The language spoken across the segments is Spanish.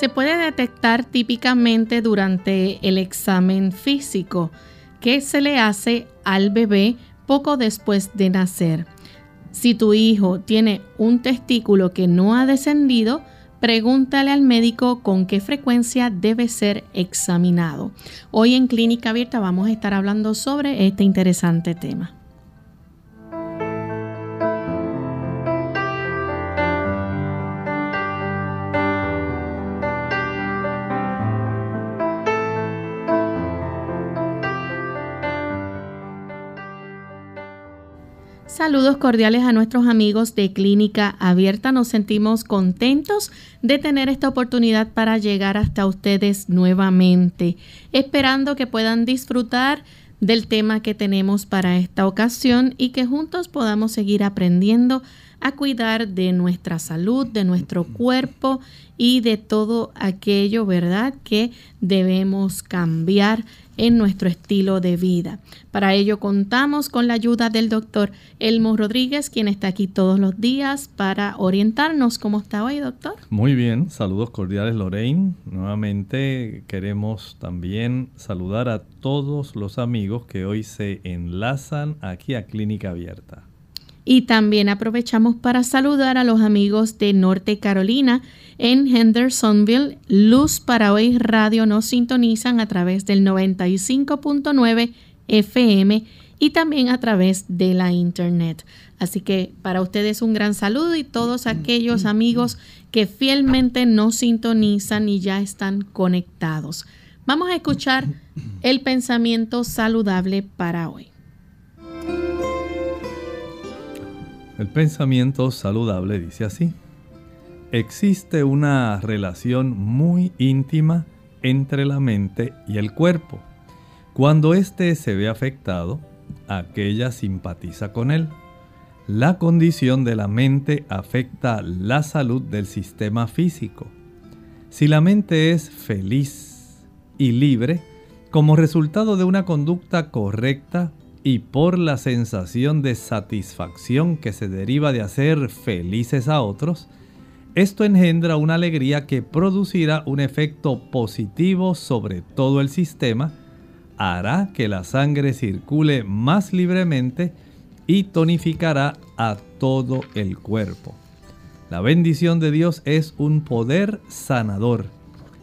Se puede detectar típicamente durante el examen físico que se le hace al bebé poco después de nacer. Si tu hijo tiene un testículo que no ha descendido, pregúntale al médico con qué frecuencia debe ser examinado. Hoy en Clínica Abierta vamos a estar hablando sobre este interesante tema. Saludos cordiales a nuestros amigos de Clínica Abierta. Nos sentimos contentos de tener esta oportunidad para llegar hasta ustedes nuevamente, esperando que puedan disfrutar del tema que tenemos para esta ocasión y que juntos podamos seguir aprendiendo a cuidar de nuestra salud, de nuestro cuerpo y de todo aquello, ¿verdad?, que debemos cambiar en nuestro estilo de vida. Para ello contamos con la ayuda del doctor Elmo Rodríguez, quien está aquí todos los días para orientarnos. ¿Cómo está hoy, doctor? Muy bien, saludos cordiales Lorraine. Nuevamente queremos también saludar a todos los amigos que hoy se enlazan aquí a Clínica Abierta. Y también aprovechamos para saludar a los amigos de Norte Carolina en Hendersonville. Luz para hoy radio nos sintonizan a través del 95.9 FM y también a través de la internet. Así que para ustedes un gran saludo y todos aquellos amigos que fielmente nos sintonizan y ya están conectados. Vamos a escuchar el pensamiento saludable para hoy. El pensamiento saludable dice así. Existe una relación muy íntima entre la mente y el cuerpo. Cuando éste se ve afectado, aquella simpatiza con él. La condición de la mente afecta la salud del sistema físico. Si la mente es feliz y libre, como resultado de una conducta correcta, y por la sensación de satisfacción que se deriva de hacer felices a otros, esto engendra una alegría que producirá un efecto positivo sobre todo el sistema, hará que la sangre circule más libremente y tonificará a todo el cuerpo. La bendición de Dios es un poder sanador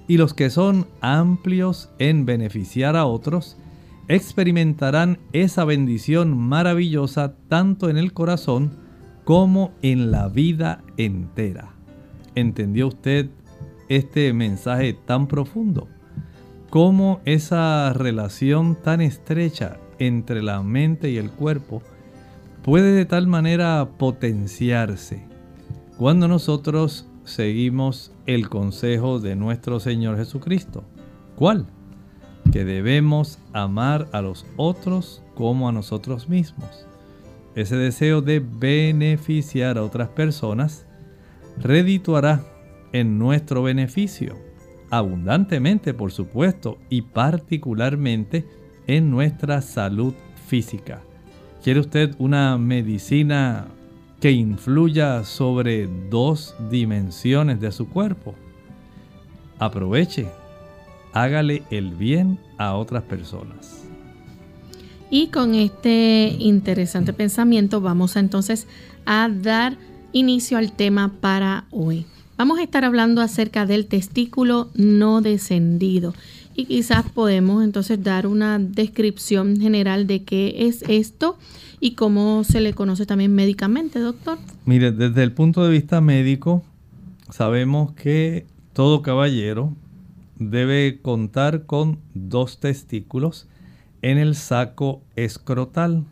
y los que son amplios en beneficiar a otros, experimentarán esa bendición maravillosa tanto en el corazón como en la vida entera. ¿Entendió usted este mensaje tan profundo? ¿Cómo esa relación tan estrecha entre la mente y el cuerpo puede de tal manera potenciarse cuando nosotros seguimos el consejo de nuestro Señor Jesucristo. ¿Cuál? Que debemos amar a los otros como a nosotros mismos. Ese deseo de beneficiar a otras personas redituará en nuestro beneficio, abundantemente por supuesto, y particularmente en nuestra salud física. ¿Quiere usted una medicina que influya sobre dos dimensiones de su cuerpo? Aproveche, hágale el bien a otras personas. Y con este interesante pensamiento vamos entonces a dar inicio al tema para hoy. Vamos a estar hablando acerca del testículo no descendido y quizás podemos entonces dar una descripción general de qué es esto y cómo se le conoce también médicamente, doctor. Mire, desde el punto de vista médico, sabemos que todo caballero debe contar con dos testículos en el saco escrotal.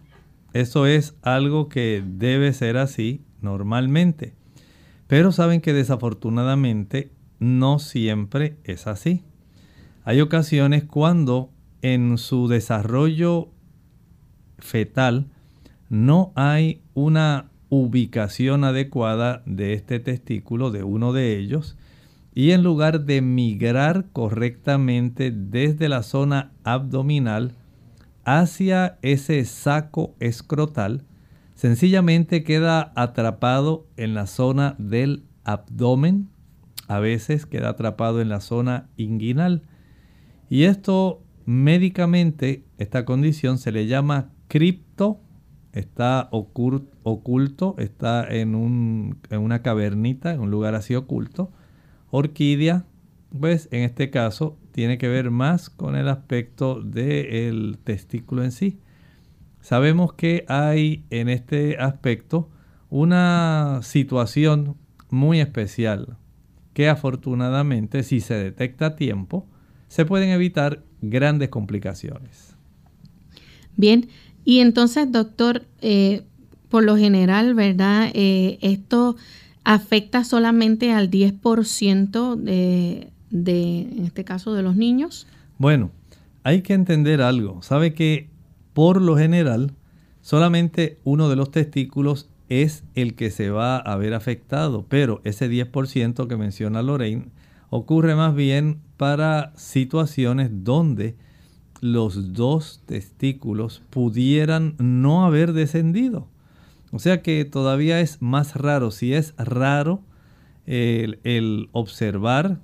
Eso es algo que debe ser así normalmente. Pero saben que desafortunadamente no siempre es así. Hay ocasiones cuando en su desarrollo fetal no hay una ubicación adecuada de este testículo, de uno de ellos, y en lugar de migrar correctamente desde la zona abdominal hacia ese saco escrotal, sencillamente queda atrapado en la zona del abdomen, a veces queda atrapado en la zona inguinal. Y esto médicamente, esta condición se le llama cripto, está oculto, está en, un, en una cavernita, en un lugar así oculto. Orquídea, pues en este caso tiene que ver más con el aspecto del testículo en sí. Sabemos que hay en este aspecto una situación muy especial que afortunadamente si se detecta a tiempo se pueden evitar grandes complicaciones. Bien, y entonces doctor, eh, por lo general, ¿verdad? Eh, esto afecta solamente al 10% de, de, en este caso, de los niños? Bueno, hay que entender algo. Sabe que por lo general solamente uno de los testículos es el que se va a ver afectado, pero ese 10% que menciona Lorraine ocurre más bien para situaciones donde los dos testículos pudieran no haber descendido. O sea que todavía es más raro. Si es raro el, observar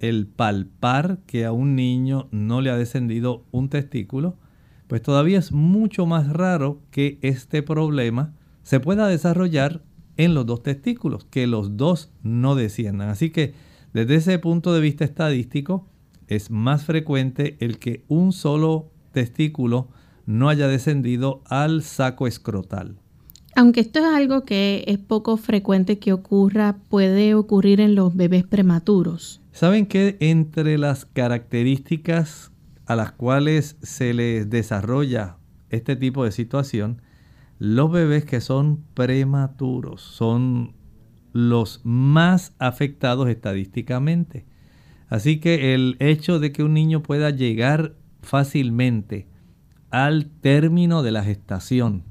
el palpar que a un niño no le ha descendido un testículo, pues todavía es mucho más raro que este problema se pueda desarrollar en los dos testículos, que los dos no desciendan. Así que desde ese punto de vista estadístico, es más frecuente el que un solo testículo no haya descendido al saco escrotal. Aunque esto es algo que es poco frecuente que ocurra, puede ocurrir en los bebés prematuros. Saben que entre las características a las cuales se les desarrolla este tipo de situación, los bebés que son prematuros son los más afectados estadísticamente. Así que el hecho de que un niño pueda llegar fácilmente al término de la gestación,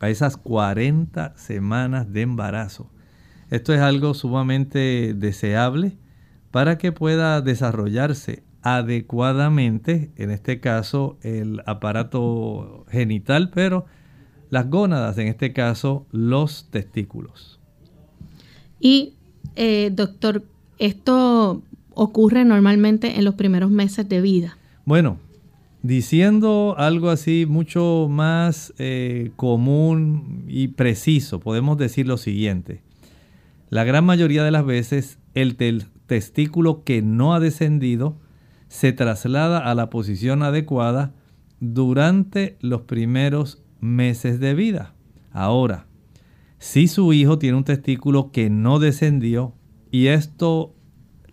a esas 40 semanas de embarazo, esto es algo sumamente deseable para que pueda desarrollarse adecuadamente, en este caso el aparato genital, pero las gónadas, en este caso los testículos. Y, eh, doctor, esto ocurre normalmente en los primeros meses de vida. Bueno, diciendo algo así mucho más eh, común y preciso, podemos decir lo siguiente. La gran mayoría de las veces el, testículo que no ha descendido se traslada a la posición adecuada durante los primeros meses de vida. Ahora, si su hijo tiene un testículo que no descendió y esto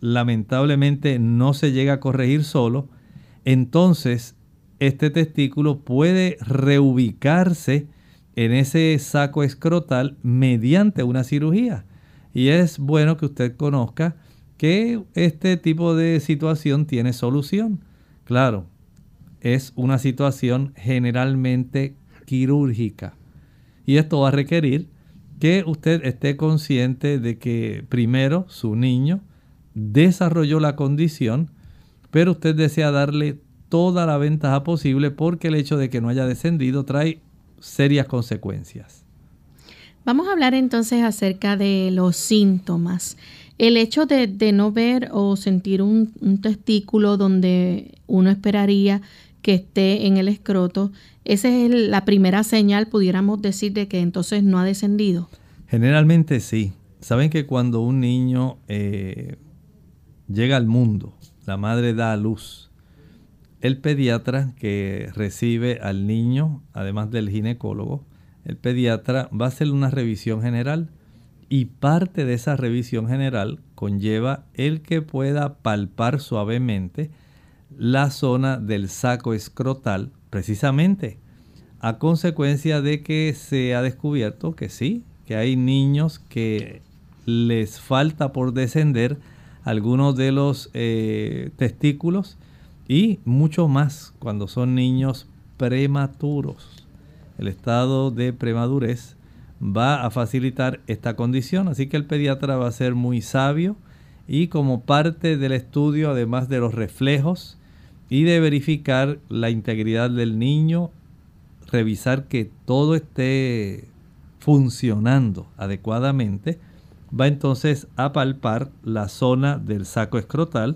lamentablemente no se llega a corregir solo, entonces este testículo puede reubicarse en ese saco escrotal mediante una cirugía. Y es bueno que usted conozca que este tipo de situación tiene solución. Claro, es una situación generalmente quirúrgica. Y esto va a requerir que usted esté consciente de que primero su niño desarrolló la condición, pero usted desea darle toda la ventaja posible porque el hecho de que no haya descendido trae serias consecuencias. Vamos a hablar entonces acerca de los síntomas. El hecho de, no ver o sentir un, testículo donde uno esperaría que esté en el escroto, esa es la primera señal, pudiéramos decir, de que entonces no ha descendido. Generalmente sí. Saben que cuando un niño eh, llega al mundo, la madre da a luz, el pediatra que recibe al niño, además del ginecólogo, el pediatra va a hacer una revisión general y parte de esa revisión general conlleva el que pueda palpar suavemente la zona del saco escrotal, precisamente a consecuencia de que se ha descubierto que sí, que hay niños que les falta por descender algunos de los eh, testículos y mucho más cuando son niños prematuros. El estado de premadurez va a facilitar esta condición, así que el pediatra va a ser muy sabio y como parte del estudio, además de los reflejos y de verificar la integridad del niño, revisar que todo esté funcionando adecuadamente, va entonces a palpar la zona del saco escrotal,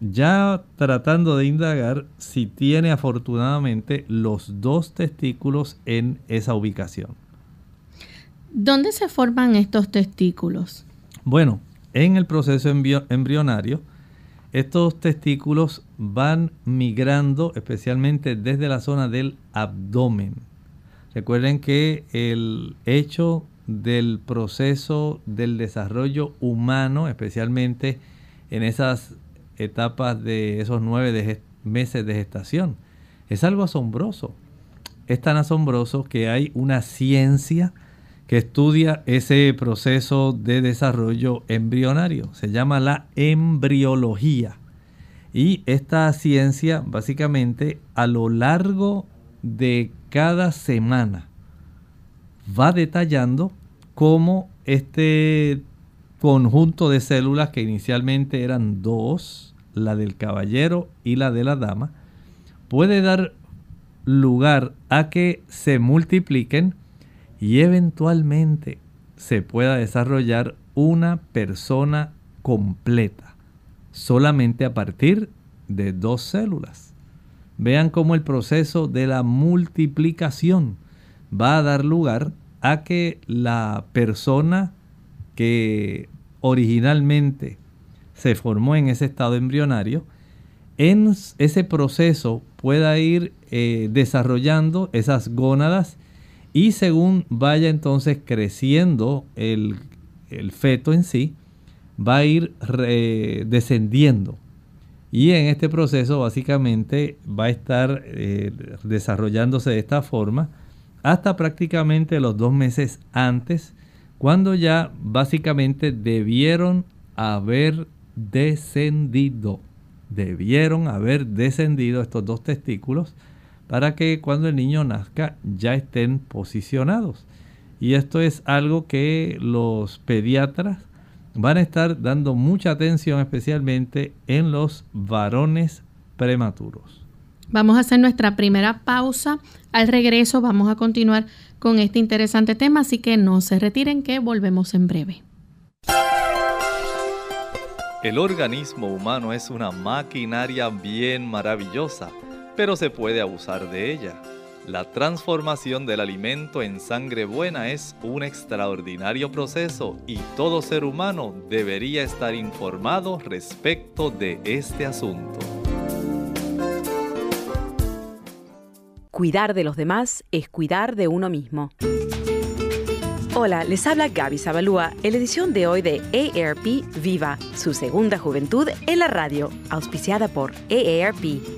ya tratando de indagar si tiene afortunadamente los dos testículos en esa ubicación. ¿Dónde se forman estos testículos? Bueno, en el proceso embrionario, estos testículos van migrando especialmente desde la zona del abdomen. Recuerden que el hecho del proceso del desarrollo humano, especialmente en esas etapas de esos nueve meses de gestación, es algo asombroso. Es tan asombroso que hay una ciencia que estudia ese proceso de desarrollo embrionario. Se llama la embriología. Y esta ciencia básicamente a lo largo de cada semana va detallando cómo este conjunto de células que inicialmente eran dos, la del caballero y la de la dama, puede dar lugar a que se multipliquen y eventualmente se pueda desarrollar una persona completa solamente a partir de dos células. Vean cómo el proceso de la multiplicación va a dar lugar a que la persona que originalmente se formó en ese estado embrionario, en ese proceso pueda ir eh, desarrollando esas gónadas y según vaya entonces creciendo el, feto en sí, va a ir descendiendo. Y en este proceso básicamente va a estar eh, desarrollándose de esta forma hasta prácticamente los dos meses antes, cuando ya básicamente debieron haber descendido. Debieron haber descendido estos dos testículos para que cuando el niño nazca ya estén posicionados. Y esto es algo que los pediatras van a estar dando mucha atención especialmente en los varones prematuros. Vamos a hacer nuestra primera pausa. Al regreso vamos a continuar con este interesante tema, así que no se retiren que volvemos en breve. El organismo humano es una maquinaria bien maravillosa pero se puede abusar de ella. La transformación del alimento en sangre buena es un extraordinario proceso y todo ser humano debería estar informado respecto de este asunto. Cuidar de los demás es cuidar de uno mismo. Hola, les habla Gaby Zabalúa en la edición de hoy de AARP Viva, su segunda juventud en la radio, auspiciada por AARP.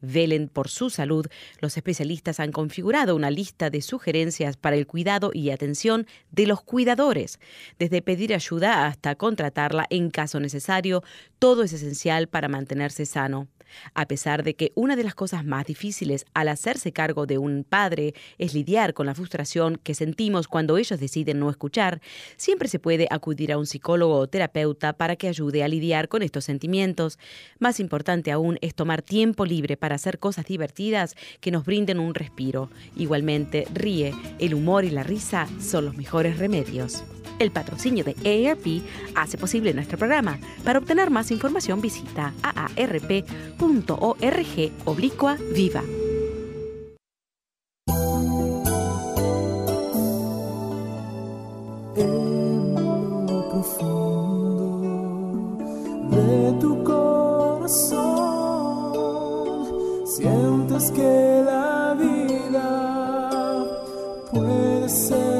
velen por su salud, los especialistas han configurado una lista de sugerencias para el cuidado y atención de los cuidadores. Desde pedir ayuda hasta contratarla en caso necesario, todo es esencial para mantenerse sano. A pesar de que una de las cosas más difíciles al hacerse cargo de un padre es lidiar con la frustración que sentimos cuando ellos deciden no escuchar, siempre se puede acudir a un psicólogo o terapeuta para que ayude a lidiar con estos sentimientos. Más importante aún es tomar tiempo libre para hacer cosas divertidas que nos brinden un respiro. Igualmente, ríe, el humor y la risa son los mejores remedios. El patrocinio de AARP hace posible nuestro programa. Para obtener más información visita aarp.org oblicua viva. Que la vida puede ser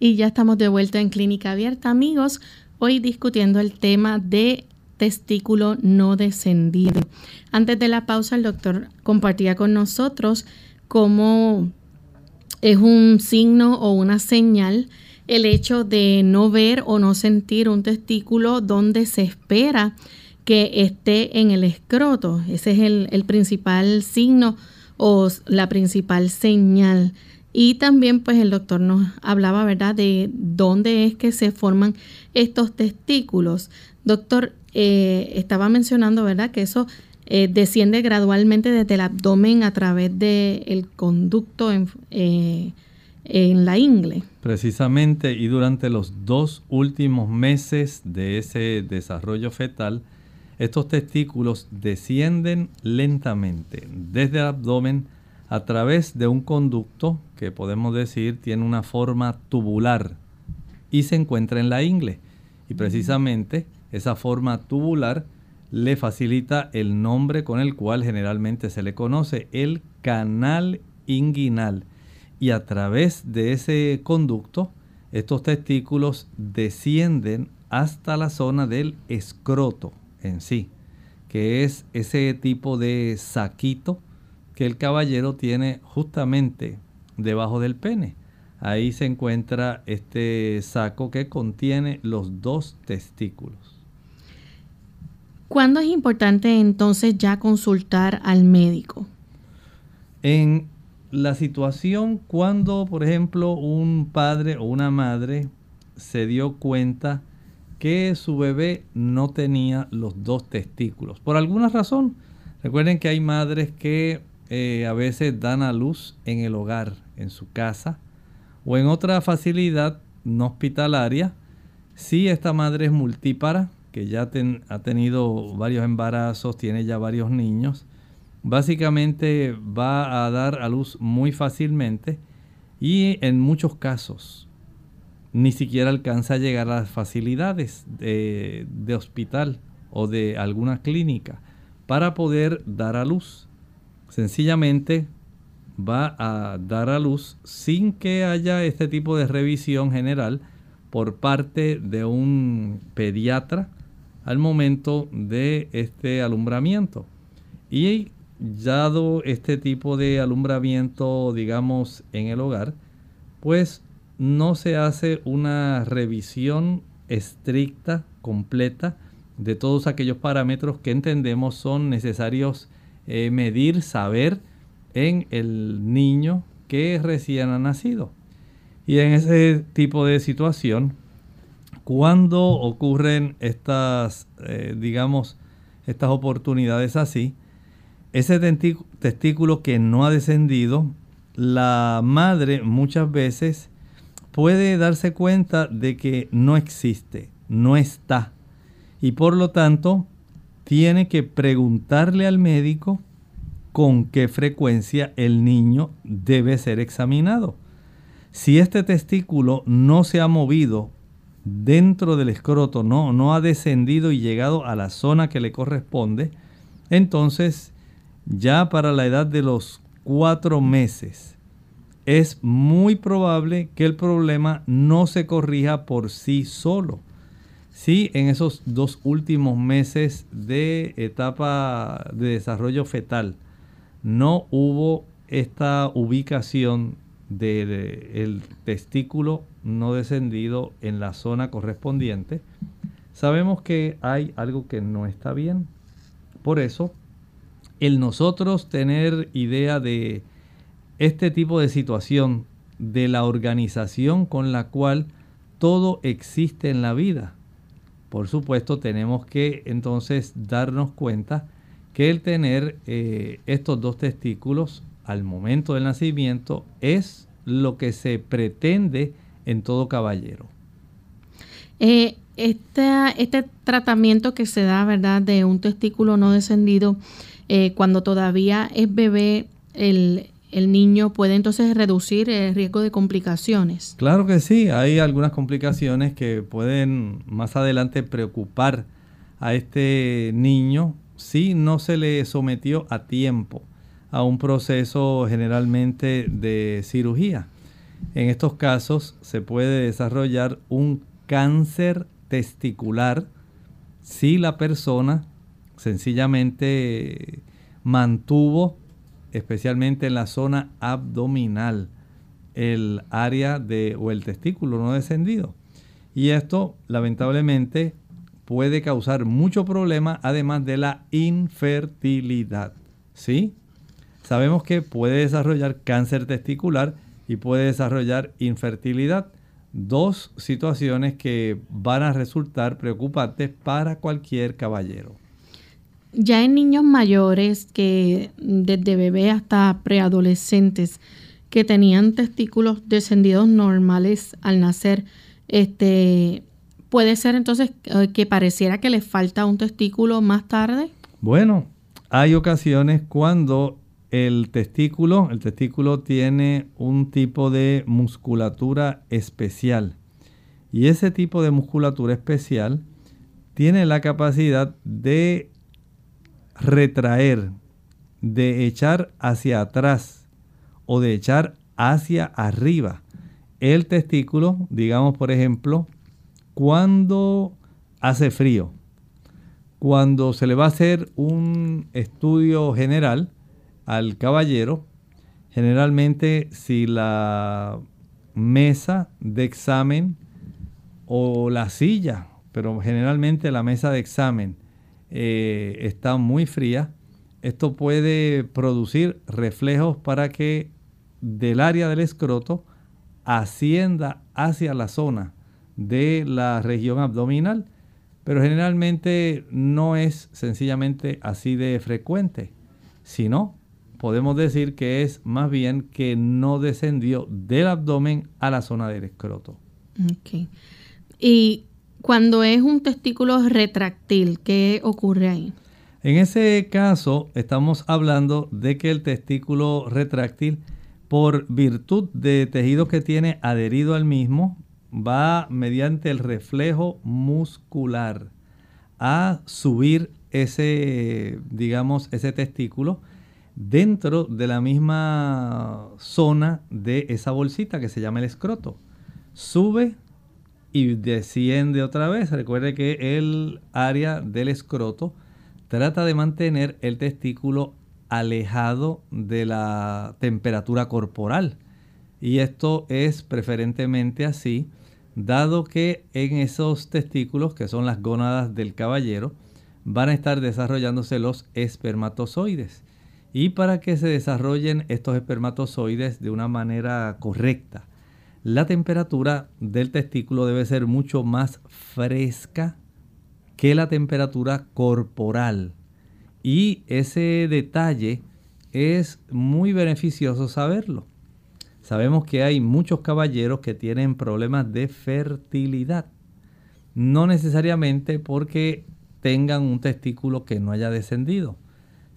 Y ya estamos de vuelta en Clínica Abierta, amigos, hoy discutiendo el tema de testículo no descendido. Antes de la pausa, el doctor compartía con nosotros cómo es un signo o una señal el hecho de no ver o no sentir un testículo donde se espera que esté en el escroto. Ese es el, el principal signo o la principal señal. Y también pues el doctor nos hablaba, ¿verdad?, de dónde es que se forman estos testículos. Doctor, eh, estaba mencionando, ¿verdad?, que eso eh, desciende gradualmente desde el abdomen a través del conducto en, eh, en la ingle. Precisamente, y durante los dos últimos meses de ese desarrollo fetal, estos testículos descienden lentamente desde el abdomen a través de un conducto que podemos decir tiene una forma tubular y se encuentra en la ingle. Y precisamente esa forma tubular le facilita el nombre con el cual generalmente se le conoce, el canal inguinal. Y a través de ese conducto, estos testículos descienden hasta la zona del escroto en sí, que es ese tipo de saquito que el caballero tiene justamente debajo del pene. Ahí se encuentra este saco que contiene los dos testículos. ¿Cuándo es importante entonces ya consultar al médico? En la situación cuando, por ejemplo, un padre o una madre se dio cuenta que su bebé no tenía los dos testículos. Por alguna razón, recuerden que hay madres que eh, a veces dan a luz en el hogar, en su casa o en otra facilidad no hospitalaria. Si esta madre es multípara, que ya ha tenido varios embarazos, tiene ya varios niños, básicamente va a dar a luz muy fácilmente y en muchos casos ni siquiera alcanza a llegar a las facilidades de, de hospital o de alguna clínica para poder dar a luz. Sencillamente va a dar a luz sin que haya este tipo de revisión general por parte de un pediatra al momento de este alumbramiento. Y dado este tipo de alumbramiento, digamos, en el hogar, pues no se hace una revisión estricta, completa, de todos aquellos parámetros que entendemos son necesarios eh, medir, saber en el niño que recién ha nacido. Y en ese tipo de situación, cuando ocurren estas, eh, digamos, estas oportunidades así, ese testículo que no ha descendido, la madre muchas veces puede darse cuenta de que no existe, no está. Y por lo tanto, tiene que preguntarle al médico con qué frecuencia el niño debe ser examinado. Si este testículo no se ha movido dentro del escroto, no, no ha descendido y llegado a la zona que le corresponde, entonces ya para la edad de los cuatro meses es muy probable que el problema no se corrija por sí solo. Si en esos dos últimos meses de etapa de desarrollo fetal no hubo esta ubicación del testículo no descendido en la zona correspondiente, sabemos que hay algo que no está bien. Por eso, el nosotros tener idea de este tipo de situación, de la organización con la cual todo existe en la vida, por supuesto tenemos que entonces darnos cuenta que el tener eh, estos dos testículos al momento del nacimiento es lo que se pretende en todo caballero. Eh, este, tratamiento que se da, ¿verdad?, de un testículo no descendido, eh, cuando todavía es bebé, el, el, niño puede entonces reducir el riesgo de complicaciones. Claro que sí, hay algunas complicaciones que pueden más adelante preocupar a este niño si no se le sometió a tiempo a un proceso generalmente de cirugía. En estos casos se puede desarrollar un cáncer testicular si la persona sencillamente mantuvo, especialmente en la zona abdominal, el área de o el testículo no descendido. Y esto lamentablemente puede causar mucho problema además de la infertilidad. ¿Sí? Sabemos que puede desarrollar cáncer testicular y puede desarrollar infertilidad. Dos situaciones que van a resultar preocupantes para cualquier caballero. Ya en niños mayores que desde bebé hasta preadolescentes que tenían testículos descendidos normales al nacer, este, ¿Puede ser entonces eh, que pareciera que le falta un testículo más tarde? Bueno, hay ocasiones cuando el testículo, el testículo tiene un tipo de musculatura especial. Y ese tipo de musculatura especial tiene la capacidad de retraer, de echar hacia atrás o de echar hacia arriba. El testículo, digamos por ejemplo, cuando hace frío, cuando se le va a hacer un estudio general al caballero, generalmente si la mesa de examen o la silla, pero generalmente la mesa de examen eh, está muy fría, esto puede producir reflejos para que del área del escroto ascienda hacia la zona de la región abdominal, pero generalmente no es sencillamente así de frecuente, sino podemos decir que es más bien que no descendió del abdomen a la zona del escroto. Okay. Y cuando es un testículo retráctil, ¿qué ocurre ahí? En ese caso, estamos hablando de que el testículo retráctil, por virtud de tejido que tiene adherido al mismo, va mediante el reflejo muscular a subir ese, digamos, ese testículo dentro de la misma zona de esa bolsita que se llama el escroto. Sube y desciende otra vez. Recuerde que el área del escroto trata de mantener el testículo alejado de la temperatura corporal. Y esto es preferentemente así, dado que en esos testículos, que son las gónadas del caballero, van a estar desarrollándose los espermatozoides. Y para que se desarrollen estos espermatozoides de una manera correcta, la temperatura del testículo debe ser mucho más fresca que la temperatura corporal. Y ese detalle es muy beneficioso saberlo. Sabemos que hay muchos caballeros que tienen problemas de fertilidad. No necesariamente porque tengan un testículo que no haya descendido,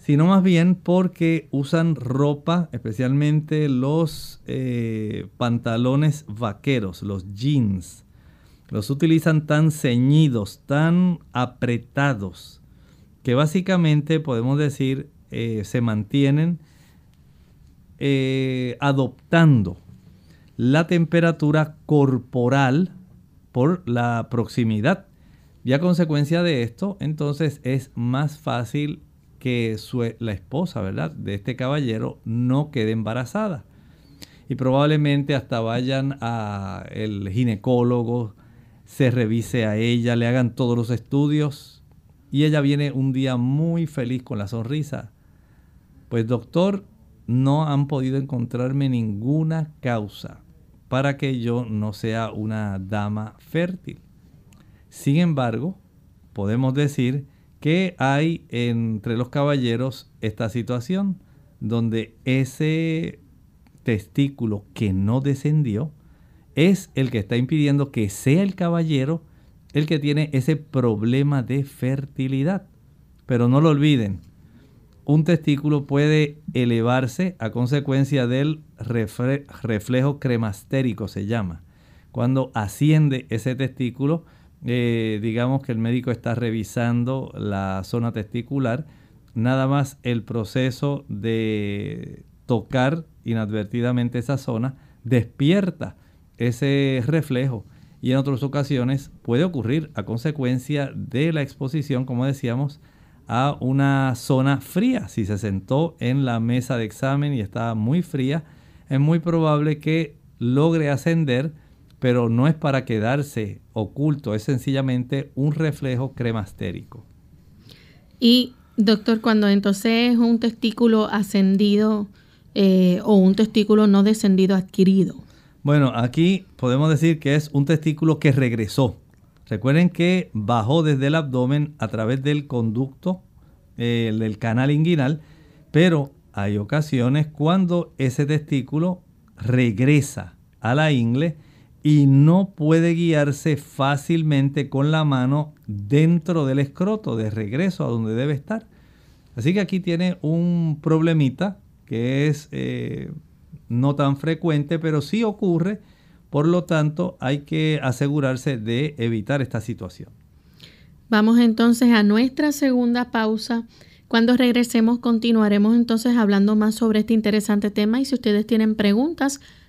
sino más bien porque usan ropa, especialmente los eh, pantalones vaqueros, los jeans. Los utilizan tan ceñidos, tan apretados, que básicamente podemos decir eh, se mantienen eh, adoptando la temperatura corporal por la proximidad. Y a consecuencia de esto, entonces es más fácil que la esposa, ¿verdad?, de este caballero no quede embarazada. Y probablemente hasta vayan al ginecólogo, se revise a ella, le hagan todos los estudios y ella viene un día muy feliz con la sonrisa. Pues doctor, no han podido encontrarme ninguna causa para que yo no sea una dama fértil. Sin embargo, podemos decir que hay entre los caballeros esta situación donde ese testículo que no descendió es el que está impidiendo que sea el caballero el que tiene ese problema de fertilidad. Pero no lo olviden, un testículo puede elevarse a consecuencia del reflejo cremastérico, se llama. Cuando asciende ese testículo, eh, digamos que el médico está revisando la zona testicular, nada más el proceso de tocar inadvertidamente esa zona despierta ese reflejo y en otras ocasiones puede ocurrir a consecuencia de la exposición, como decíamos, a una zona fría. Si se sentó en la mesa de examen y está muy fría, es muy probable que logre ascender pero no es para quedarse oculto, es sencillamente un reflejo cremastérico. Y doctor, cuando entonces es un testículo ascendido eh, o un testículo no descendido adquirido. Bueno, aquí podemos decir que es un testículo que regresó. Recuerden que bajó desde el abdomen a través del conducto eh, del canal inguinal, pero hay ocasiones cuando ese testículo regresa a la ingle y no puede guiarse fácilmente con la mano dentro del escroto, de regreso a donde debe estar. Así que aquí tiene un problemita que es eh, no tan frecuente, pero sí ocurre. Por lo tanto, hay que asegurarse de evitar esta situación. Vamos entonces a nuestra segunda pausa. Cuando regresemos continuaremos entonces hablando más sobre este interesante tema y si ustedes tienen preguntas,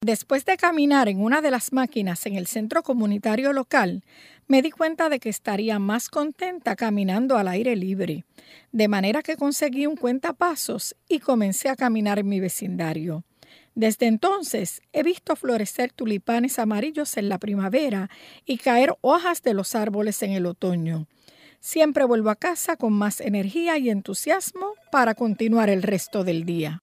Después de caminar en una de las máquinas en el centro comunitario local, me di cuenta de que estaría más contenta caminando al aire libre, de manera que conseguí un cuentapasos y comencé a caminar en mi vecindario. Desde entonces he visto florecer tulipanes amarillos en la primavera y caer hojas de los árboles en el otoño. Siempre vuelvo a casa con más energía y entusiasmo para continuar el resto del día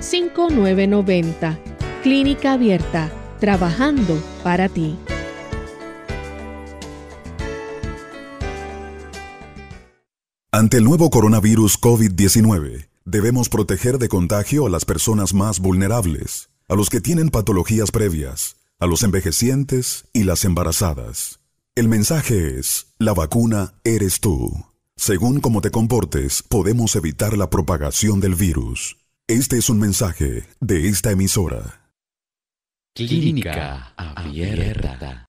5990. Clínica Abierta, trabajando para ti. Ante el nuevo coronavirus COVID-19, debemos proteger de contagio a las personas más vulnerables, a los que tienen patologías previas, a los envejecientes y las embarazadas. El mensaje es, la vacuna eres tú. Según cómo te comportes, podemos evitar la propagación del virus. Este es un mensaje de esta emisora. Clínica Abierta.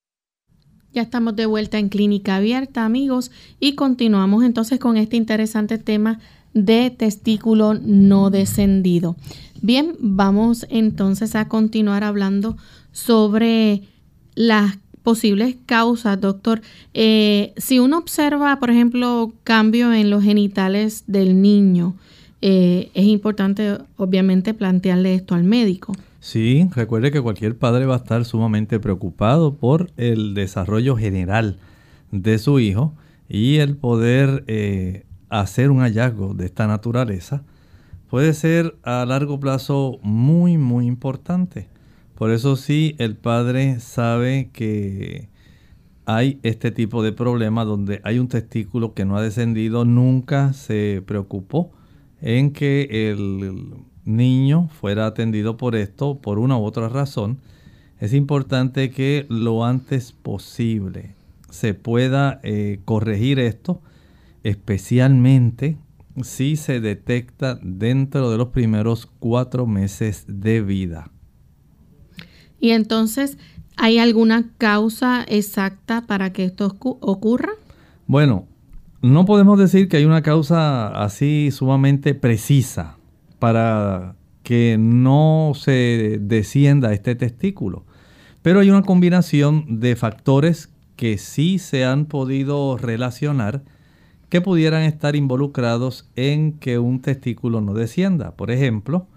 Ya estamos de vuelta en Clínica Abierta, amigos, y continuamos entonces con este interesante tema de testículo no descendido. Bien, vamos entonces a continuar hablando sobre las posibles causas, doctor. Eh, si uno observa, por ejemplo, cambio en los genitales del niño, eh, es importante obviamente plantearle esto al médico. Sí, recuerde que cualquier padre va a estar sumamente preocupado por el desarrollo general de su hijo y el poder eh, hacer un hallazgo de esta naturaleza puede ser a largo plazo muy, muy importante. Por eso sí, el padre sabe que hay este tipo de problema donde hay un testículo que no ha descendido, nunca se preocupó en que el niño fuera atendido por esto por una u otra razón, es importante que lo antes posible se pueda eh, corregir esto, especialmente si se detecta dentro de los primeros cuatro meses de vida. Y entonces, ¿hay alguna causa exacta para que esto ocurra? Bueno, no podemos decir que hay una causa así sumamente precisa para que no se descienda este testículo, pero hay una combinación de factores que sí se han podido relacionar que pudieran estar involucrados en que un testículo no descienda. Por ejemplo,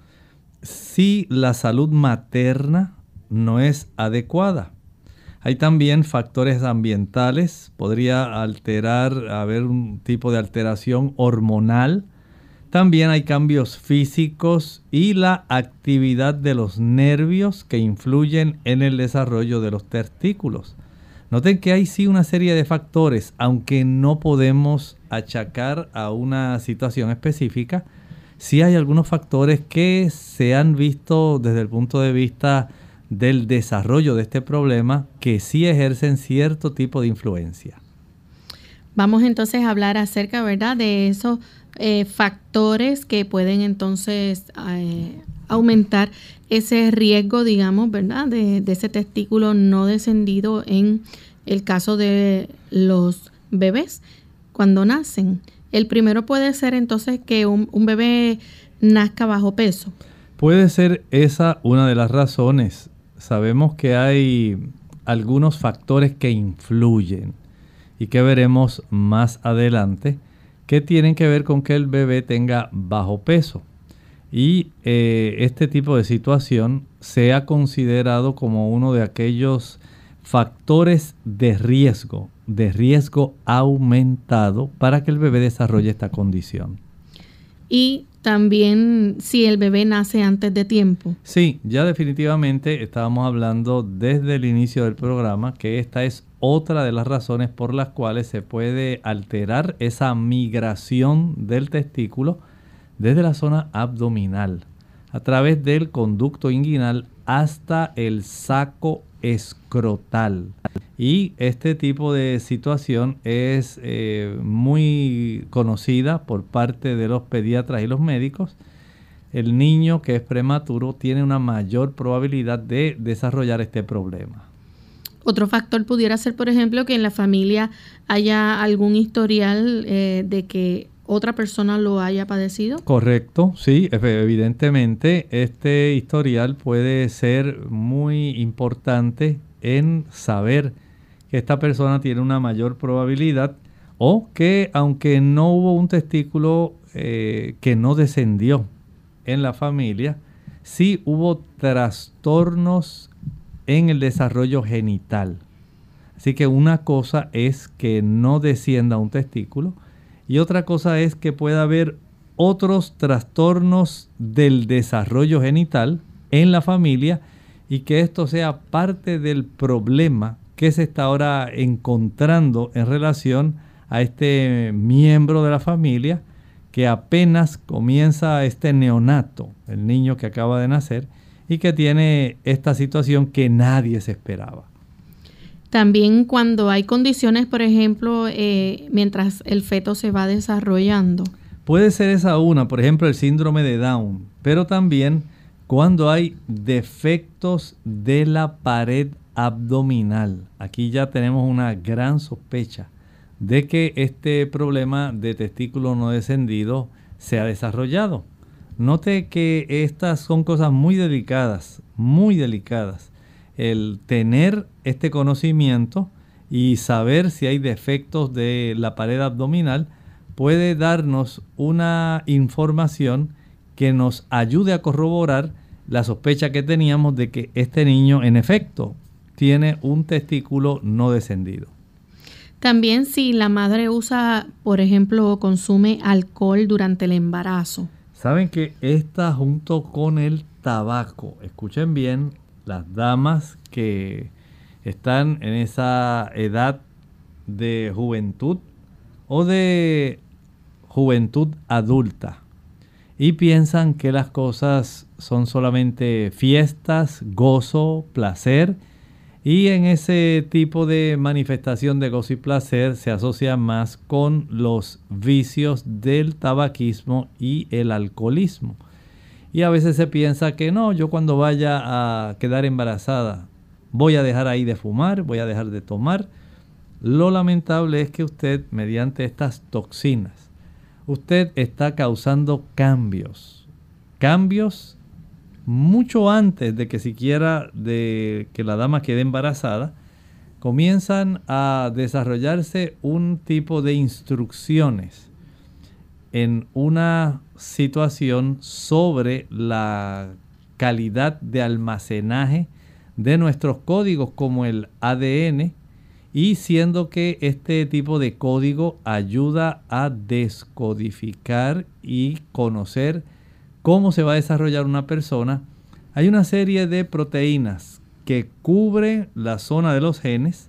si la salud materna no es adecuada, hay también factores ambientales, podría alterar, haber un tipo de alteración hormonal. También hay cambios físicos y la actividad de los nervios que influyen en el desarrollo de los testículos. Noten que hay sí una serie de factores, aunque no podemos achacar a una situación específica, sí hay algunos factores que se han visto desde el punto de vista del desarrollo de este problema que sí ejercen cierto tipo de influencia. Vamos entonces a hablar acerca, ¿verdad?, de esos eh, factores que pueden entonces eh, aumentar ese riesgo, digamos, ¿verdad?, de, ese testículo no descendido en el caso de los bebés cuando nacen. El primero puede ser entonces que un, un bebé nazca bajo peso. Puede ser esa una de las razones sabemos que hay algunos factores que influyen y que veremos más adelante que tienen que ver con que el bebé tenga bajo peso. Y eh, este tipo de situación se ha considerado como uno de aquellos factores de riesgo, de riesgo aumentado para que el bebé desarrolle esta condición. Y también si el bebé nace antes de tiempo. Sí, ya definitivamente estábamos hablando desde el inicio del programa que esta es otra de las razones por las cuales se puede alterar esa migración del testículo desde la zona abdominal a través del conducto inguinal hasta el saco escrotal. Y este tipo de situación es eh, muy conocida por parte de los pediatras y los médicos. El niño que es prematuro tiene una mayor probabilidad de desarrollar este problema. Otro factor pudiera ser, por ejemplo, que en la familia haya algún historial eh, de que otra persona lo haya padecido. Correcto, sí, evidentemente este historial puede ser muy importante en saber que esta persona tiene una mayor probabilidad o que aunque no hubo un testículo eh, que no descendió en la familia, sí hubo trastornos en el desarrollo genital. Así que una cosa es que no descienda un testículo y otra cosa es que pueda haber otros trastornos del desarrollo genital en la familia y que esto sea parte del problema que se está ahora encontrando en relación a este miembro de la familia que apenas comienza este neonato, el niño que acaba de nacer, y que tiene esta situación que nadie se esperaba. También cuando hay condiciones, por ejemplo, eh, mientras el feto se va desarrollando. Puede ser esa una, por ejemplo, el síndrome de Down, pero también cuando hay defectos de la pared abdominal. Aquí ya tenemos una gran sospecha de que este problema de testículo no descendido se ha desarrollado. Note que estas son cosas muy delicadas, muy delicadas. El tener este conocimiento y saber si hay defectos de la pared abdominal puede darnos una información que nos ayude a corroborar la sospecha que teníamos de que este niño en efecto tiene un testículo no descendido. También si la madre usa, por ejemplo, o consume alcohol durante el embarazo. Saben que esta junto con el tabaco, escuchen bien, las damas que están en esa edad de juventud o de juventud adulta y piensan que las cosas son solamente fiestas, gozo, placer y en ese tipo de manifestación de gozo y placer se asocia más con los vicios del tabaquismo y el alcoholismo. Y a veces se piensa que no, yo cuando vaya a quedar embarazada voy a dejar ahí de fumar, voy a dejar de tomar. Lo lamentable es que usted, mediante estas toxinas, usted está causando cambios. Cambios mucho antes de que siquiera de que la dama quede embarazada, comienzan a desarrollarse un tipo de instrucciones en una situación sobre la calidad de almacenaje de nuestros códigos como el ADN y siendo que este tipo de código ayuda a descodificar y conocer cómo se va a desarrollar una persona, hay una serie de proteínas que cubren la zona de los genes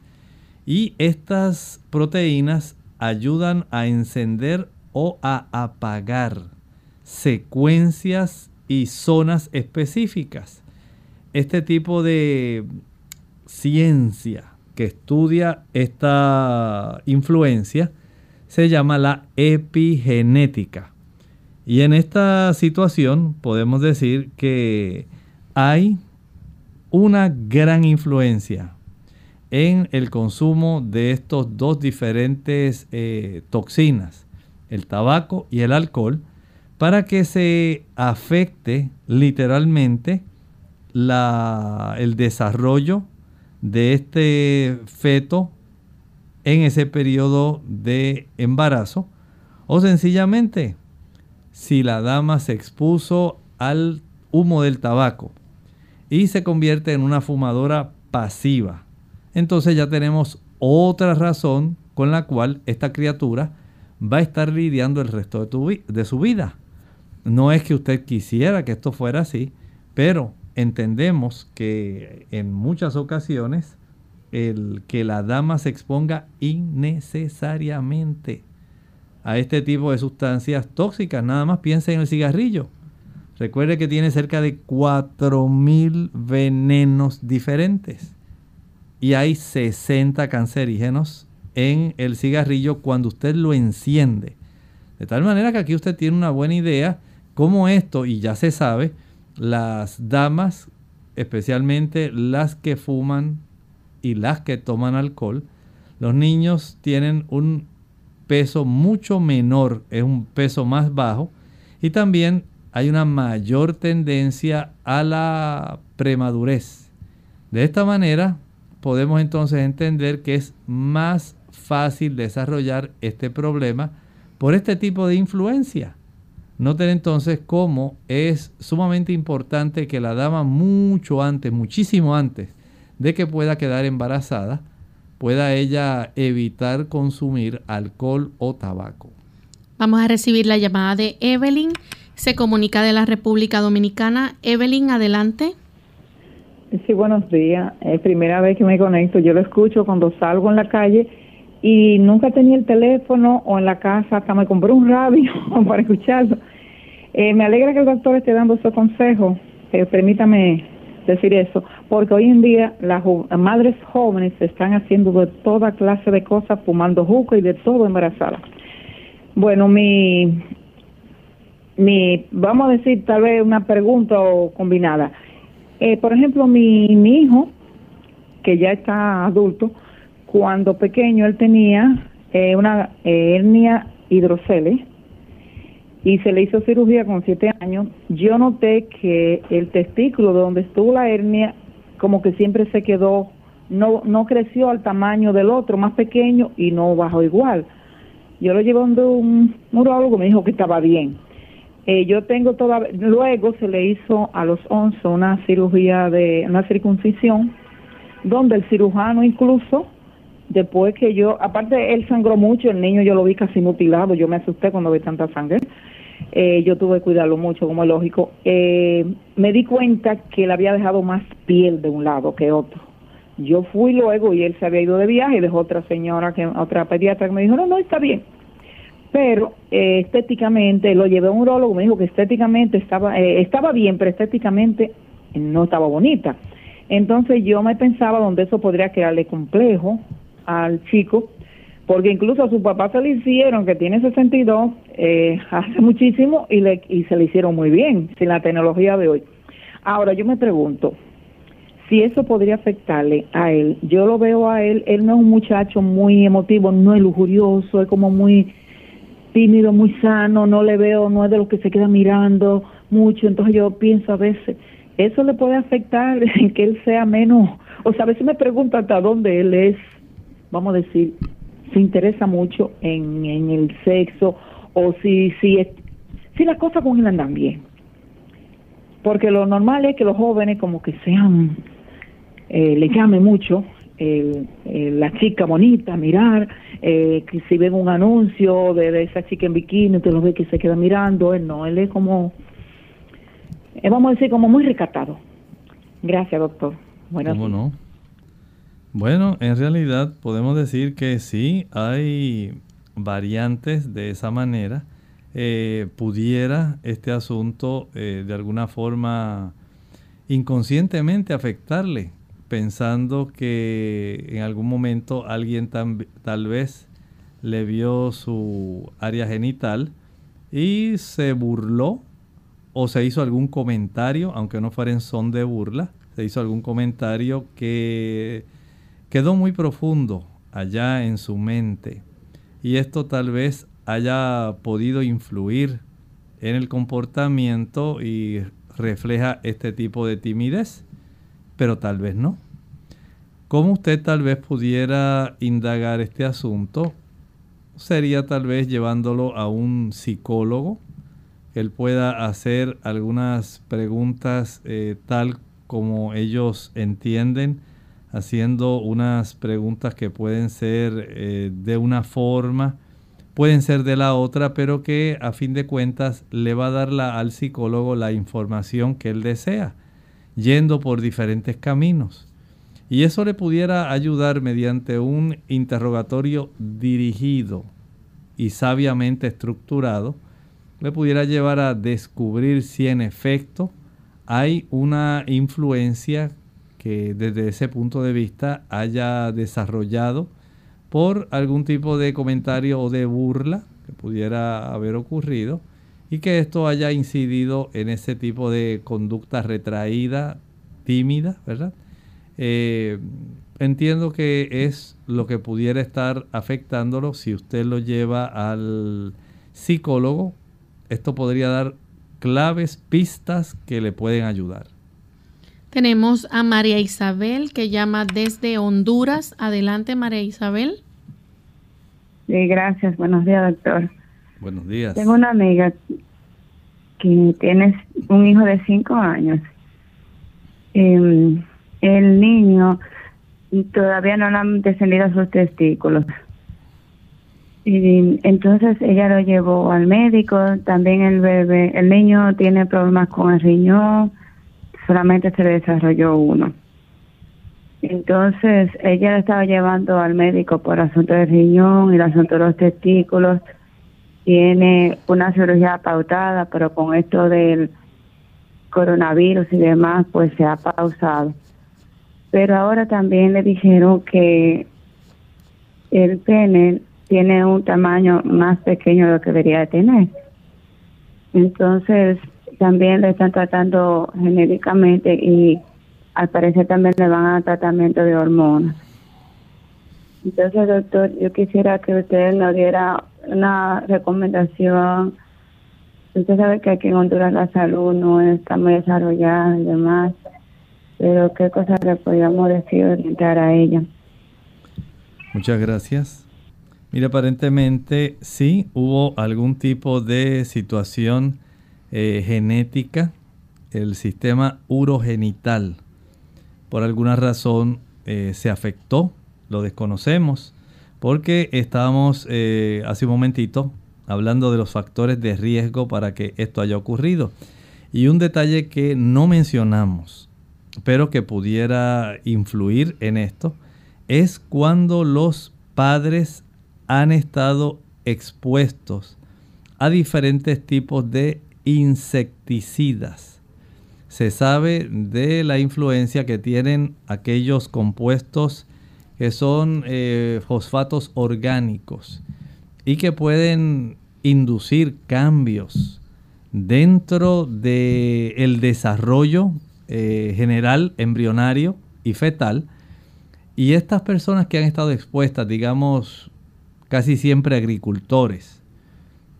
y estas proteínas ayudan a encender o a apagar secuencias y zonas específicas. Este tipo de ciencia que estudia esta influencia se llama la epigenética. Y en esta situación podemos decir que hay una gran influencia en el consumo de estos dos diferentes eh, toxinas, el tabaco y el alcohol, para que se afecte literalmente el desarrollo de este feto en ese periodo de embarazo o sencillamente si la dama se expuso al humo del tabaco y se convierte en una fumadora pasiva. entonces ya tenemos otra razón con la cual esta criatura va a estar lidiando el resto de, su vida. No es que usted quisiera que esto fuera así, pero entendemos que en muchas ocasiones el que la dama se exponga innecesariamente a este tipo de sustancias tóxicas, nada más piense en el cigarrillo. Recuerde que tiene cerca de 4.000 venenos diferentes y hay 60 cancerígenos en el cigarrillo cuando usted lo enciende. De tal manera que aquí usted tiene una buena idea cómo esto, y ya se sabe, las damas, especialmente las que fuman y las que toman alcohol, los niños tienen un peso mucho menor, es un peso más bajo, y también hay una mayor tendencia a la premadurez. De esta manera podemos entonces entender que es más fácil desarrollar este problema por este tipo de influencia. Noten entonces cómo es sumamente importante que la dama mucho antes, muchísimo antes de que pueda quedar embarazada, pueda ella evitar consumir alcohol o tabaco. Vamos a recibir la llamada de Evelyn. Se comunica de la República Dominicana. Evelyn, adelante. Sí, buenos días. Es primera vez que me conecto. Yo lo escucho cuando salgo en la calle y nunca tenía el teléfono o en la casa. Hasta me compré un radio para escucharlo. Eh, me alegra que el doctor esté dando esos consejos. Eh, permítame decir eso, porque hoy en día las madres jóvenes están haciendo de toda clase de cosas, fumando juco y de todo embarazada. Bueno, mi, mi, vamos a decir tal vez una pregunta o combinada. Eh, por ejemplo, mi, mi hijo, que ya está adulto, cuando pequeño él tenía eh, una hernia hidrocele y se le hizo cirugía con siete años, yo noté que el testículo de donde estuvo la hernia como que siempre se quedó, no, no creció al tamaño del otro, más pequeño y no bajó igual. Yo lo llevé a un neurólogo, me dijo que estaba bien. Eh, yo tengo toda, luego se le hizo a los 11 una cirugía de, una circuncisión, donde el cirujano incluso después que yo, aparte él sangró mucho, el niño yo lo vi casi mutilado, yo me asusté cuando vi tanta sangre, eh, yo tuve que cuidarlo mucho, como es lógico. Eh, me di cuenta que él había dejado más piel de un lado que otro. Yo fui luego y él se había ido de viaje y dejó otra señora, que otra pediatra que me dijo, no, no, está bien. Pero eh, estéticamente, lo llevé a un urologo, me dijo que estéticamente estaba, estaba bien, pero estéticamente no estaba bonita. Entonces yo me pensaba donde eso podría crearle complejo al chico porque incluso a su papá se le hicieron, que tiene 62, eh, hace muchísimo y, le, y se le hicieron muy bien, sin la tecnología de hoy. Ahora, yo me pregunto, si eso podría afectarle a él, yo lo veo a él, él no es un muchacho muy emotivo, no es lujurioso, es como muy tímido, muy sano, no le veo, no es de los que se queda mirando mucho, entonces yo pienso a veces, eso le puede afectar en que él sea menos, o sea, a veces me pregunto hasta dónde él es, vamos a decir, se interesa mucho en, en el sexo o si, si, si las cosas con él andan bien. Porque lo normal es que los jóvenes como que sean, eh, le llame mucho la chica bonita, mirar, eh, que si ven un anuncio de, esa chica en bikini, usted lo ve que se queda mirando, él no, él es como, eh, vamos a decir, como muy recatado. Gracias, doctor. Buenas ¿Cómo no? Bueno, en realidad podemos decir que sí, hay variantes de esa manera. Eh, pudiera este asunto eh, de alguna forma inconscientemente afectarle, pensando que en algún momento alguien tal vez le vio su área genital y se burló o se hizo algún comentario, aunque no fuera en son de burla, se hizo algún comentario que quedó muy profundo allá en su mente y esto tal vez haya podido influir en el comportamiento y refleja este tipo de timidez, pero tal vez no. ¿Cómo usted tal vez pudiera indagar este asunto? Sería tal vez llevándolo a un psicólogo, él pueda hacer algunas preguntas eh, tal como ellos entienden haciendo unas preguntas que pueden ser eh, de una forma, pueden ser de la otra, pero que a fin de cuentas le va a dar al psicólogo la información que él desea, yendo por diferentes caminos. Y eso le pudiera ayudar mediante un interrogatorio dirigido y sabiamente estructurado, le pudiera llevar a descubrir si en efecto hay una influencia que desde ese punto de vista haya desarrollado por algún tipo de comentario o de burla que pudiera haber ocurrido y que esto haya incidido en ese tipo de conducta retraída, tímida, ¿verdad? Eh, entiendo que es lo que pudiera estar afectándolo si usted lo lleva al psicólogo. Esto podría dar claves, pistas que le pueden ayudar. Tenemos a María Isabel que llama desde Honduras. Adelante, María Isabel. Sí, gracias. Buenos días, doctor. Buenos días. Tengo una amiga que tiene un hijo de cinco años. Em, el niño todavía no le han descendido sus testículos. Y entonces ella lo llevó al médico, también el bebé, el niño tiene problemas con el riñón, solamente se le desarrolló uno. Entonces ella estaba llevando al médico por asunto del riñón y el asunto de los testículos. Tiene una cirugía pautada, pero con esto del coronavirus y demás, pues se ha pausado. Pero ahora también le dijeron que el pene tiene un tamaño más pequeño de lo que debería tener. Entonces, también le están tratando genéricamente y al parecer también le van a tratamiento de hormonas. Entonces, doctor, yo quisiera que usted nos diera una recomendación. Usted sabe que aquí en Honduras la salud no está muy desarrollada y demás, pero ¿qué cosas le podríamos decir orientar a ella? Muchas gracias. Mira, aparentemente sí hubo algún tipo de situación eh, genética, el sistema urogenital, por alguna razón eh, se afectó, lo desconocemos, porque estábamos eh, hace un momentito hablando de los factores de riesgo para que esto haya ocurrido. Y un detalle que no mencionamos, pero que pudiera influir en esto, es cuando los padres han estado expuestos a diferentes tipos de insecticidas. Se sabe de la influencia que tienen aquellos compuestos que son eh, fosfatos orgánicos y que pueden inducir cambios dentro del el desarrollo eh, general embrionario y fetal. Y estas personas que han estado expuestas, digamos, casi siempre agricultores,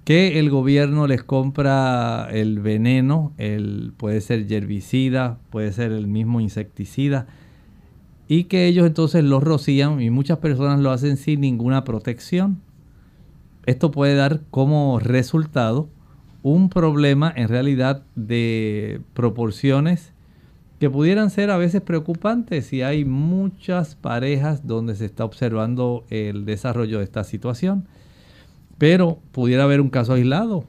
que el gobierno les compra el veneno, el, puede ser herbicida, puede ser el mismo insecticida, y que ellos entonces lo rocían y muchas personas lo hacen sin ninguna protección. Esto puede dar como resultado un problema en realidad de proporciones que pudieran ser a veces preocupantes si hay muchas parejas donde se está observando el desarrollo de esta situación. Pero pudiera haber un caso aislado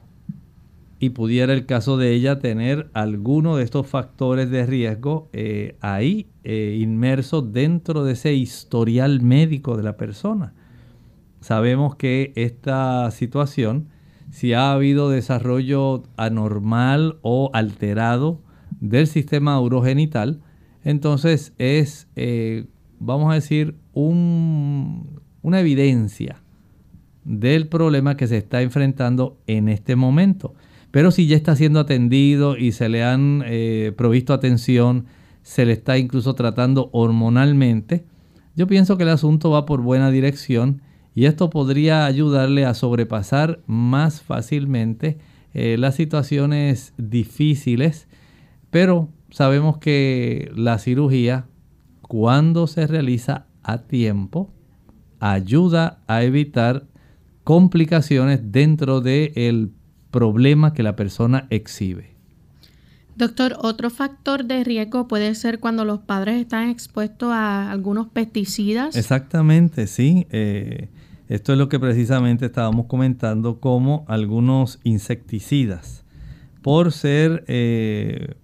y pudiera el caso de ella tener alguno de estos factores de riesgo eh, ahí eh, inmerso dentro de ese historial médico de la persona. Sabemos que esta situación, si ha habido desarrollo anormal o alterado del sistema urogenital, entonces es, eh, vamos a decir, una evidencia del problema que se está enfrentando en este momento. Pero si ya está siendo atendido y se le han eh, provisto atención, se le está incluso tratando hormonalmente, yo pienso que el asunto va por buena dirección y esto podría ayudarle a sobrepasar más fácilmente eh, las situaciones difíciles, pero sabemos que la cirugía, cuando se realiza a tiempo, ayuda a evitar complicaciones dentro del problema que la persona exhibe. Doctor, otro factor de riesgo puede ser cuando los padres están expuestos a algunos pesticidas. Exactamente, sí. Eh, esto es lo que precisamente estábamos comentando, como algunos insecticidas, por ser eh,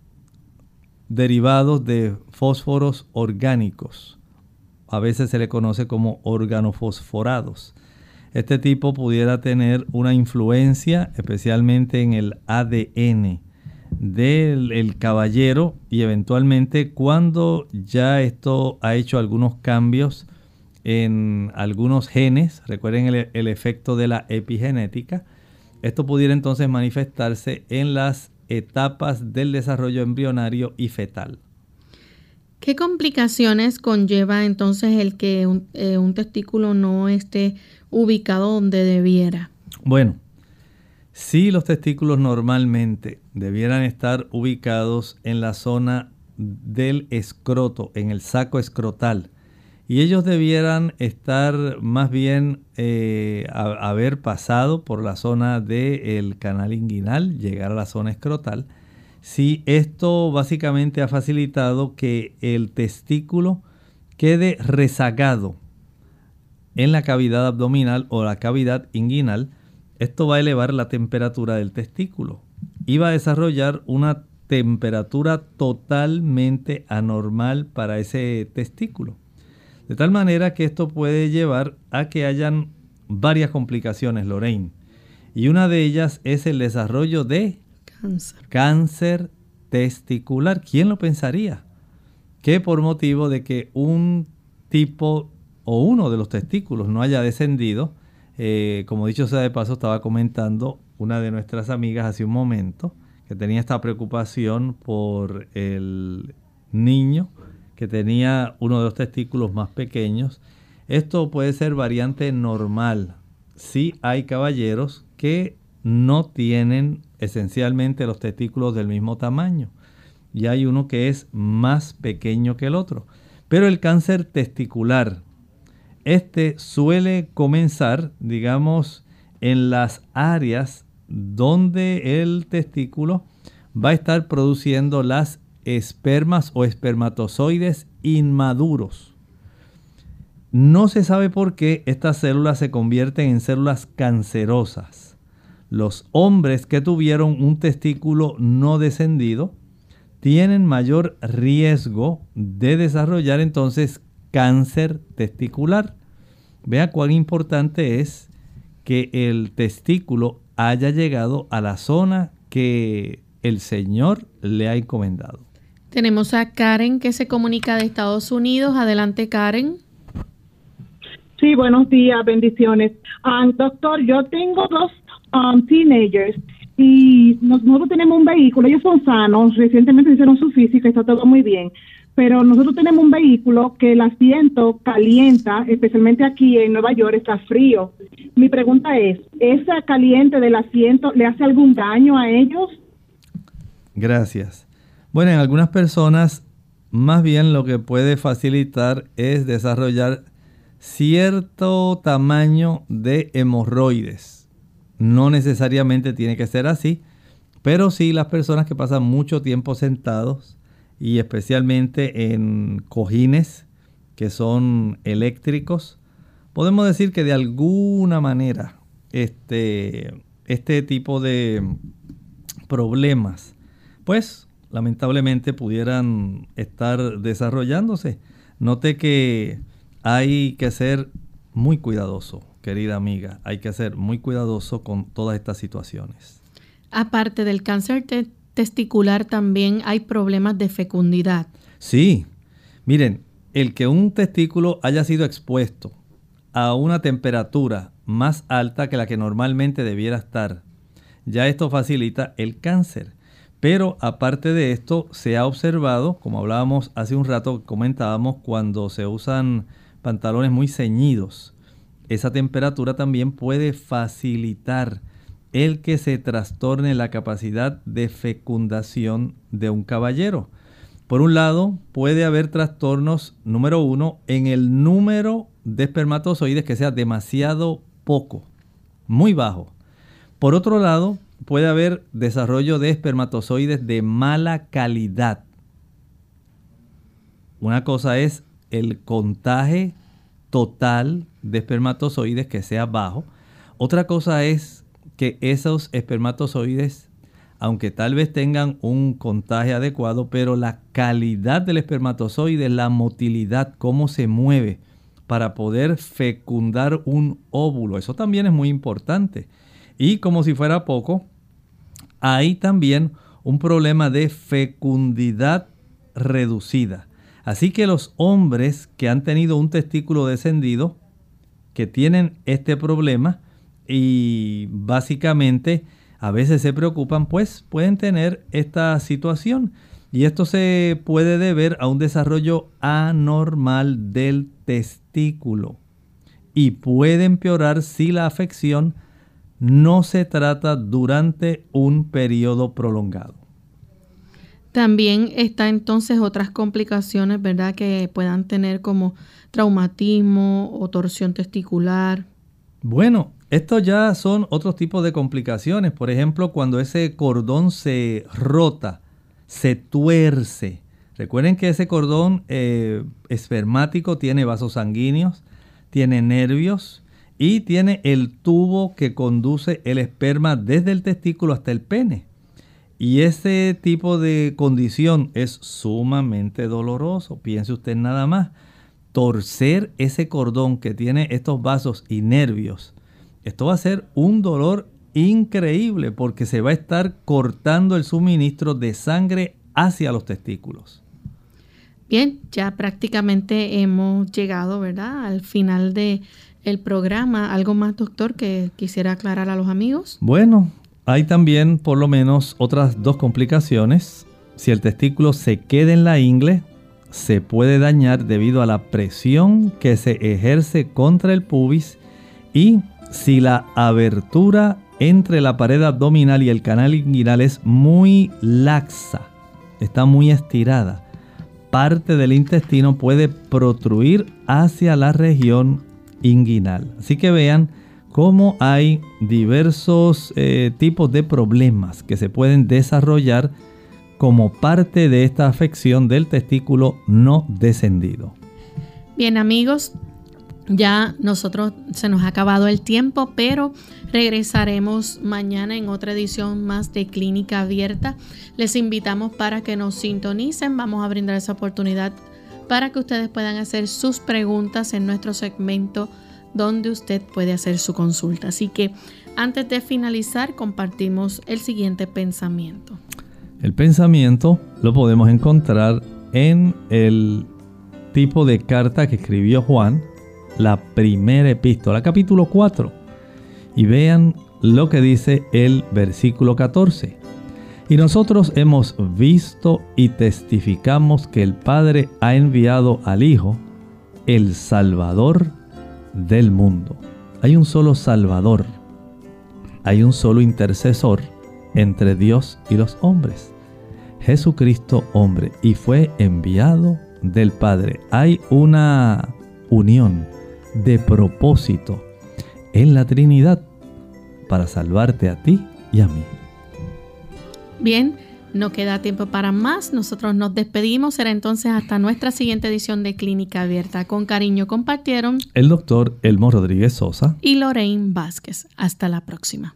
derivados de fósforos orgánicos, a veces se le conoce como organofosforados. Este tipo pudiera tener una influencia especialmente en el ADN del caballero y eventualmente cuando ya esto ha hecho algunos cambios en algunos genes, recuerden el, efecto de la epigenética, esto pudiera entonces manifestarse en las etapas del desarrollo embrionario y fetal. ¿Qué complicaciones conlleva entonces el que un, eh, un testículo no esté ubicado donde debiera? Bueno, si los testículos normalmente debieran estar ubicados en la zona del escroto, en el saco escrotal, y ellos debieran estar más bien eh, haber pasado por la zona del canal inguinal, llegar a la zona escrotal. Si esto básicamente ha facilitado que el testículo quede rezagado en la cavidad abdominal o la cavidad inguinal, esto va a elevar la temperatura del testículo y va a desarrollar una temperatura totalmente anormal para ese testículo. De tal manera que esto puede llevar a que hayan varias complicaciones, Lorraine. Y una de ellas es el desarrollo de cáncer. cáncer testicular. ¿Quién lo pensaría? Que por motivo de que un tipo o uno de los testículos no haya descendido, eh, como dicho sea de paso, estaba comentando una de nuestras amigas hace un momento que tenía esta preocupación por el niño que tenía uno de los testículos más pequeños. Esto puede ser variante normal. Si hay caballeros que no tienen esencialmente los testículos del mismo tamaño y hay uno que es más pequeño que el otro. Pero el cáncer testicular este suele comenzar, digamos, en las áreas donde el testículo va a estar produciendo las espermas o espermatozoides inmaduros. No se sabe por qué estas células se convierten en células cancerosas. Los hombres que tuvieron un testículo no descendido tienen mayor riesgo de desarrollar entonces cáncer testicular. Vea cuán importante es que el testículo haya llegado a la zona que el Señor le ha encomendado. Tenemos a Karen que se comunica de Estados Unidos. Adelante, Karen. Sí, buenos días, bendiciones. Um, doctor, yo tengo dos um, teenagers y nosotros tenemos un vehículo, ellos son sanos, recientemente hicieron su física, está todo muy bien, pero nosotros tenemos un vehículo que el asiento calienta, especialmente aquí en Nueva York está frío. Mi pregunta es, ¿esa caliente del asiento le hace algún daño a ellos? Gracias. Bueno, en algunas personas más bien lo que puede facilitar es desarrollar cierto tamaño de hemorroides. No necesariamente tiene que ser así, pero sí las personas que pasan mucho tiempo sentados, y especialmente en cojines que son eléctricos, podemos decir que de alguna manera este, este tipo de problemas, pues lamentablemente pudieran estar desarrollándose. Note que hay que ser muy cuidadoso, querida amiga, hay que ser muy cuidadoso con todas estas situaciones. Aparte del cáncer testicular también hay problemas de fecundidad. Sí, miren, el que un testículo haya sido expuesto a una temperatura más alta que la que normalmente debiera estar, ya esto facilita el cáncer. Pero aparte de esto, se ha observado, como hablábamos hace un rato, comentábamos, cuando se usan pantalones muy ceñidos, esa temperatura también puede facilitar el que se trastorne la capacidad de fecundación de un caballero. Por un lado, puede haber trastornos, número uno, en el número de espermatozoides que sea demasiado poco, muy bajo. Por otro lado, puede haber desarrollo de espermatozoides de mala calidad. Una cosa es el contaje total de espermatozoides que sea bajo. Otra cosa es que esos espermatozoides, aunque tal vez tengan un contagio adecuado, pero la calidad del espermatozoide, la motilidad, cómo se mueve para poder fecundar un óvulo, eso también es muy importante. Y como si fuera poco, hay también un problema de fecundidad reducida. Así que los hombres que han tenido un testículo descendido, que tienen este problema y básicamente a veces se preocupan, pues pueden tener esta situación. Y esto se puede deber a un desarrollo anormal del testículo. Y puede empeorar si la afección no se trata durante un periodo prolongado. También está entonces otras complicaciones, ¿verdad? Que puedan tener como traumatismo o torsión testicular. Bueno, estos ya son otros tipos de complicaciones. Por ejemplo, cuando ese cordón se rota, se tuerce. Recuerden que ese cordón eh, espermático tiene vasos sanguíneos, tiene nervios y tiene el tubo que conduce el esperma desde el testículo hasta el pene. Y ese tipo de condición es sumamente doloroso. Piense usted nada más. Torcer ese cordón que tiene estos vasos y nervios. Esto va a ser un dolor increíble porque se va a estar cortando el suministro de sangre hacia los testículos. Bien, ya prácticamente hemos llegado, ¿verdad? Al final de el programa. ¿Algo más, doctor, que quisiera aclarar a los amigos? Bueno, hay también por lo menos otras dos complicaciones. Si el testículo se queda en la ingle, se puede dañar debido a la presión que se ejerce contra el pubis y si la abertura entre la pared abdominal y el canal inguinal es muy laxa, está muy estirada, parte del intestino puede protruir hacia la región inguinal. Así que vean cómo hay diversos eh, tipos de problemas que se pueden desarrollar como parte de esta afección del testículo no descendido. Bien amigos, ya nosotros se nos ha acabado el tiempo, pero regresaremos mañana en otra edición más de Clínica Abierta. Les invitamos para que nos sintonicen. Vamos a brindar esa oportunidad para que ustedes puedan hacer sus preguntas en nuestro segmento donde usted puede hacer su consulta. Así que antes de finalizar, compartimos el siguiente pensamiento. El pensamiento lo podemos encontrar en el tipo de carta que escribió Juan, la primera epístola, capítulo 4. Y vean lo que dice el versículo 14. Y nosotros hemos visto y testificamos que el Padre ha enviado al Hijo, el Salvador del mundo. Hay un solo Salvador. Hay un solo intercesor entre Dios y los hombres. Jesucristo hombre y fue enviado del Padre. Hay una unión de propósito en la Trinidad para salvarte a ti y a mí. Bien, no queda tiempo para más. Nosotros nos despedimos. Será entonces hasta nuestra siguiente edición de Clínica Abierta. Con cariño compartieron el doctor Elmo Rodríguez Sosa y Lorraine Vázquez. Hasta la próxima.